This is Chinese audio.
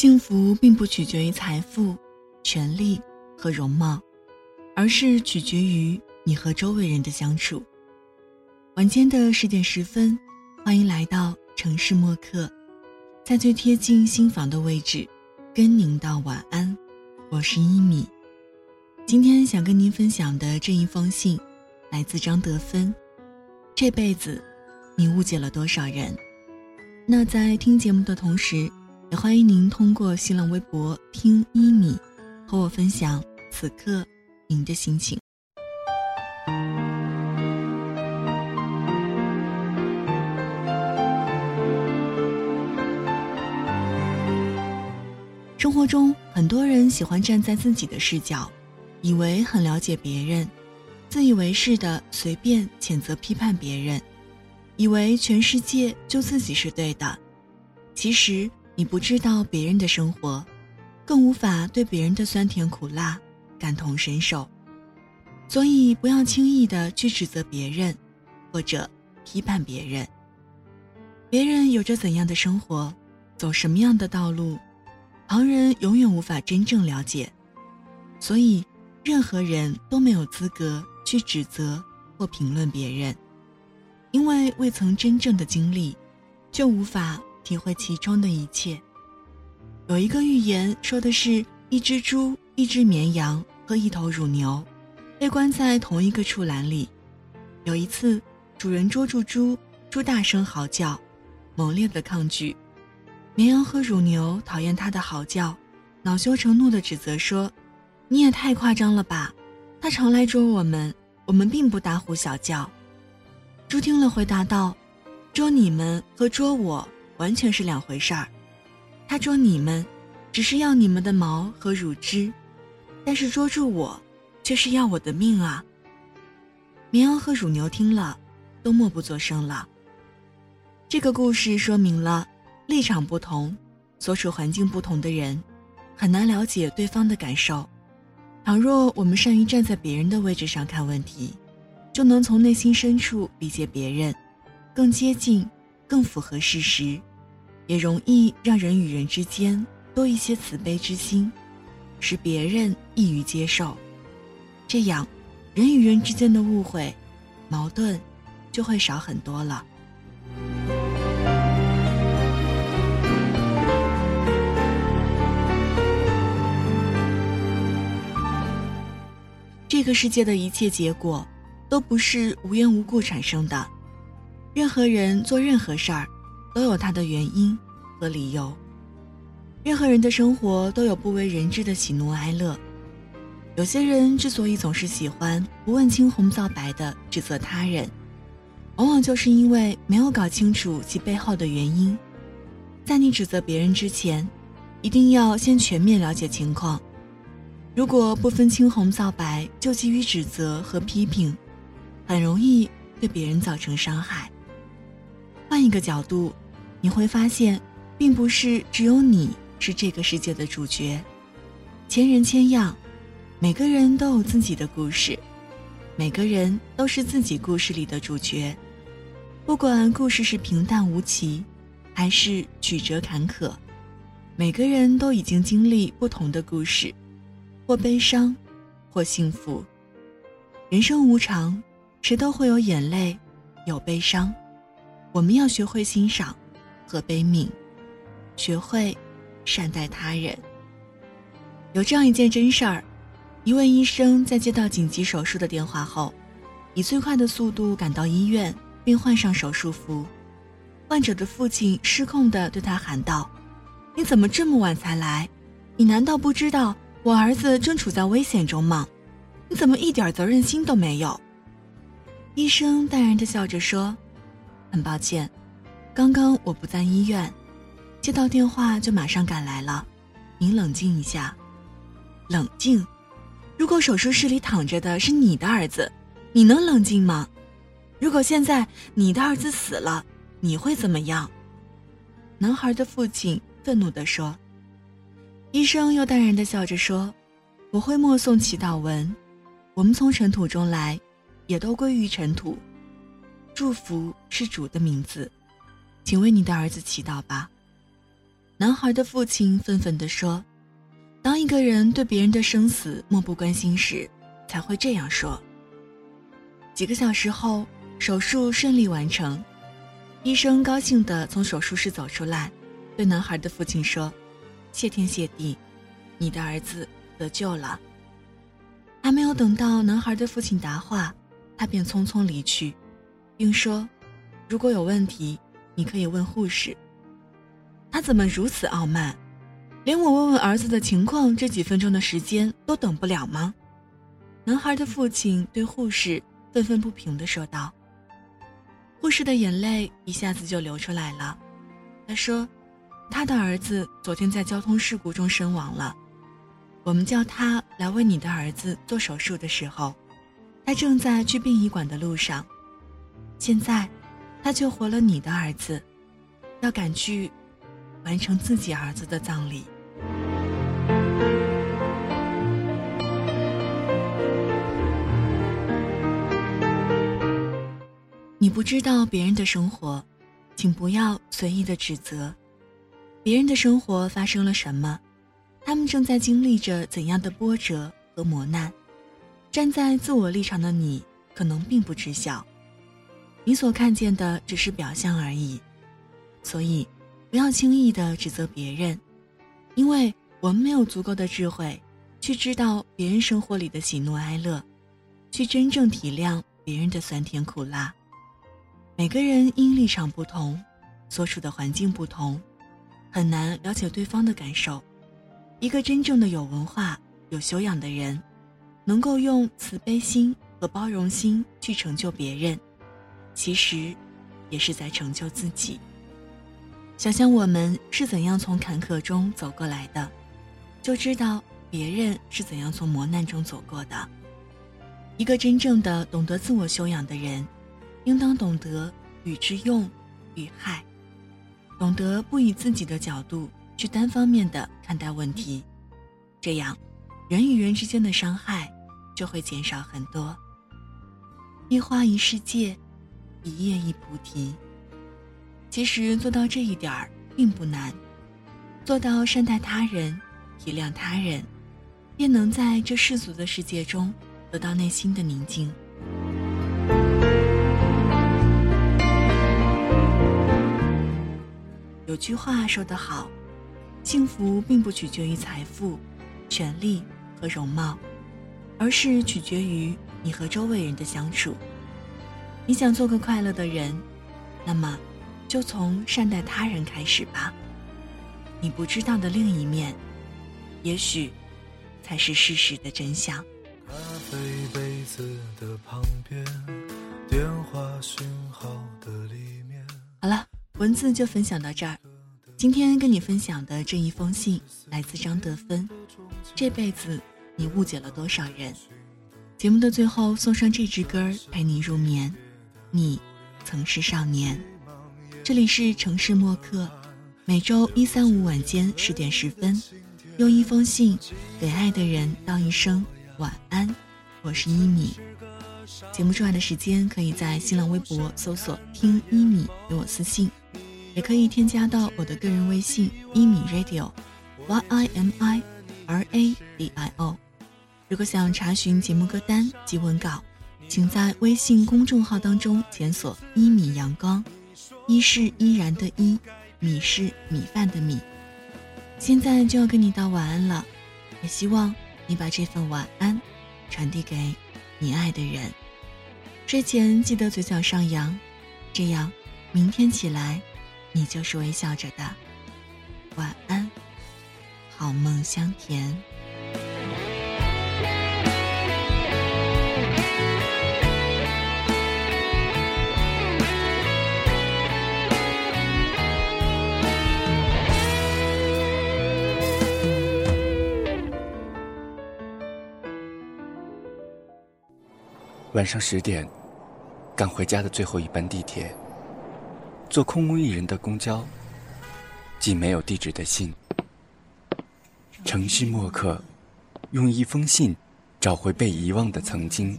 幸福并不取决于财富、权力和容貌，而是取决于你和周围人的相处。晚间的十点十分，欢迎来到城市默客，在最贴近心房的位置，跟您道晚安。我是一米。今天想跟您分享的这一封信，来自张德芬。这辈子，你误解了多少人？那在听节目的同时。也欢迎您通过新浪微博“听一米”和我分享此刻您的心情。生活中，很多人喜欢站在自己的视角，以为很了解别人，自以为是的随便谴责批判别人，以为全世界就自己是对的。其实。你不知道别人的生活，更无法对别人的酸甜苦辣感同身受，所以不要轻易的去指责别人，或者批判别人。别人有着怎样的生活，走什么样的道路，旁人永远无法真正了解，所以任何人都没有资格去指责或评论别人，因为未曾真正的经历，就无法。体会其中的一切。有一个寓言说的是，一只猪、一只绵羊和一头乳牛，被关在同一个畜栏里。有一次，主人捉住猪，猪大声嚎叫，猛烈的抗拒。绵羊和乳牛讨厌它的嚎叫，恼羞成怒的指责说：“你也太夸张了吧！它常来捉我们，我们并不大呼小叫。”猪听了回答道：“捉你们和捉我。”完全是两回事儿，他捉你们，只是要你们的毛和乳汁，但是捉住我，却是要我的命啊！绵羊和乳牛听了，都默不作声了。这个故事说明了，立场不同、所处环境不同的人，很难了解对方的感受。倘若我们善于站在别人的位置上看问题，就能从内心深处理解别人，更接近、更符合事实。也容易让人与人之间多一些慈悲之心，使别人易于接受。这样，人与人之间的误会、矛盾就会少很多了。这个世界的一切结果，都不是无缘无故产生的。任何人做任何事儿。都有他的原因和理由。任何人的生活都有不为人知的喜怒哀乐。有些人之所以总是喜欢不问青红皂白的指责他人，往往就是因为没有搞清楚其背后的原因。在你指责别人之前，一定要先全面了解情况。如果不分青红皂白就急于指责和批评，很容易对别人造成伤害。换一个角度，你会发现，并不是只有你是这个世界的主角，千人千样，每个人都有自己的故事，每个人都是自己故事里的主角。不管故事是平淡无奇，还是曲折坎坷，每个人都已经经历不同的故事，或悲伤，或幸福。人生无常，谁都会有眼泪，有悲伤。我们要学会欣赏和悲悯，学会善待他人。有这样一件真事儿：一位医生在接到紧急手术的电话后，以最快的速度赶到医院，并换上手术服。患者的父亲失控地对他喊道：“你怎么这么晚才来？你难道不知道我儿子正处在危险中吗？你怎么一点责任心都没有？”医生淡然地笑着说。很抱歉，刚刚我不在医院，接到电话就马上赶来了。您冷静一下，冷静。如果手术室里躺着的是你的儿子，你能冷静吗？如果现在你的儿子死了，你会怎么样？男孩的父亲愤怒地说。医生又淡然地笑着说：“我会默诵祈祷文。我们从尘土中来，也都归于尘土。”祝福是主的名字，请为你的儿子祈祷吧。男孩的父亲愤愤地说：“当一个人对别人的生死漠不关心时，才会这样说。”几个小时后，手术顺利完成，医生高兴地从手术室走出来，对男孩的父亲说：“谢天谢地，你的儿子得救了。”还没有等到男孩的父亲答话，他便匆匆离去，并说：“如果有问题，你可以问护士。”他怎么如此傲慢？连我问问儿子的情况这几分钟的时间都等不了吗？男孩的父亲对护士愤愤不平地说道。护士的眼泪一下子就流出来了。他说：“他的儿子昨天在交通事故中身亡了。我们叫他来为你的儿子做手术的时候，他正在去殡仪馆的路上。现在，他救活了你的儿子，要赶去。”完成自己儿子的葬礼。你不知道别人的生活，请不要随意的指责。别人的生活发生了什么？他们正在经历着怎样的波折和磨难？站在自我立场的你，可能并不知晓。你所看见的只是表象而已，所以。不要轻易的指责别人，因为我们没有足够的智慧，去知道别人生活里的喜怒哀乐，去真正体谅别人的酸甜苦辣。每个人因立场不同，所处的环境不同，很难了解对方的感受。一个真正的有文化、有修养的人，能够用慈悲心和包容心去成就别人，其实，也是在成就自己。想想我们是怎样从坎坷中走过来的，就知道别人是怎样从磨难中走过的。一个真正的懂得自我修养的人，应当懂得与之用与害，懂得不以自己的角度去单方面的看待问题，这样，人与人之间的伤害就会减少很多。一花一世界，一叶一菩提。其实做到这一点儿并不难，做到善待他人、体谅他人，便能在这世俗的世界中得到内心的宁静。有句话说得好，幸福并不取决于财富、权力和容貌，而是取决于你和周围人的相处。你想做个快乐的人，那么。就从善待他人开始吧。你不知道的另一面，也许才是事实的真相。咖啡杯子的旁边，电话讯号的里面。好了，文字就分享到这儿。今天跟你分享的这一封信来自张德芬。这辈子你误解了多少人？节目的最后送上这支歌陪你入眠。你曾是少年。这里是城市默客，每周一、三、五晚间十点十分，用一封信给爱的人道一声晚安。我是一米。节目之外的时间，可以在新浪微博搜索“听一米”给我私信，也可以添加到我的个人微信“一米 radio”，y i m i r a d i o。如果想查询节目歌单及文稿，请在微信公众号当中检索“一米阳光”。一是依然的依，米是米饭的米。现在就要跟你道晚安了，也希望你把这份晚安传递给你爱的人。睡前记得嘴角上扬，这样明天起来你就是微笑着的。晚安，好梦香甜。晚上十点，赶回家的最后一班地铁，坐空无一人的公交，寄没有地址的信。城市默客，用一封信找回被遗忘的曾经。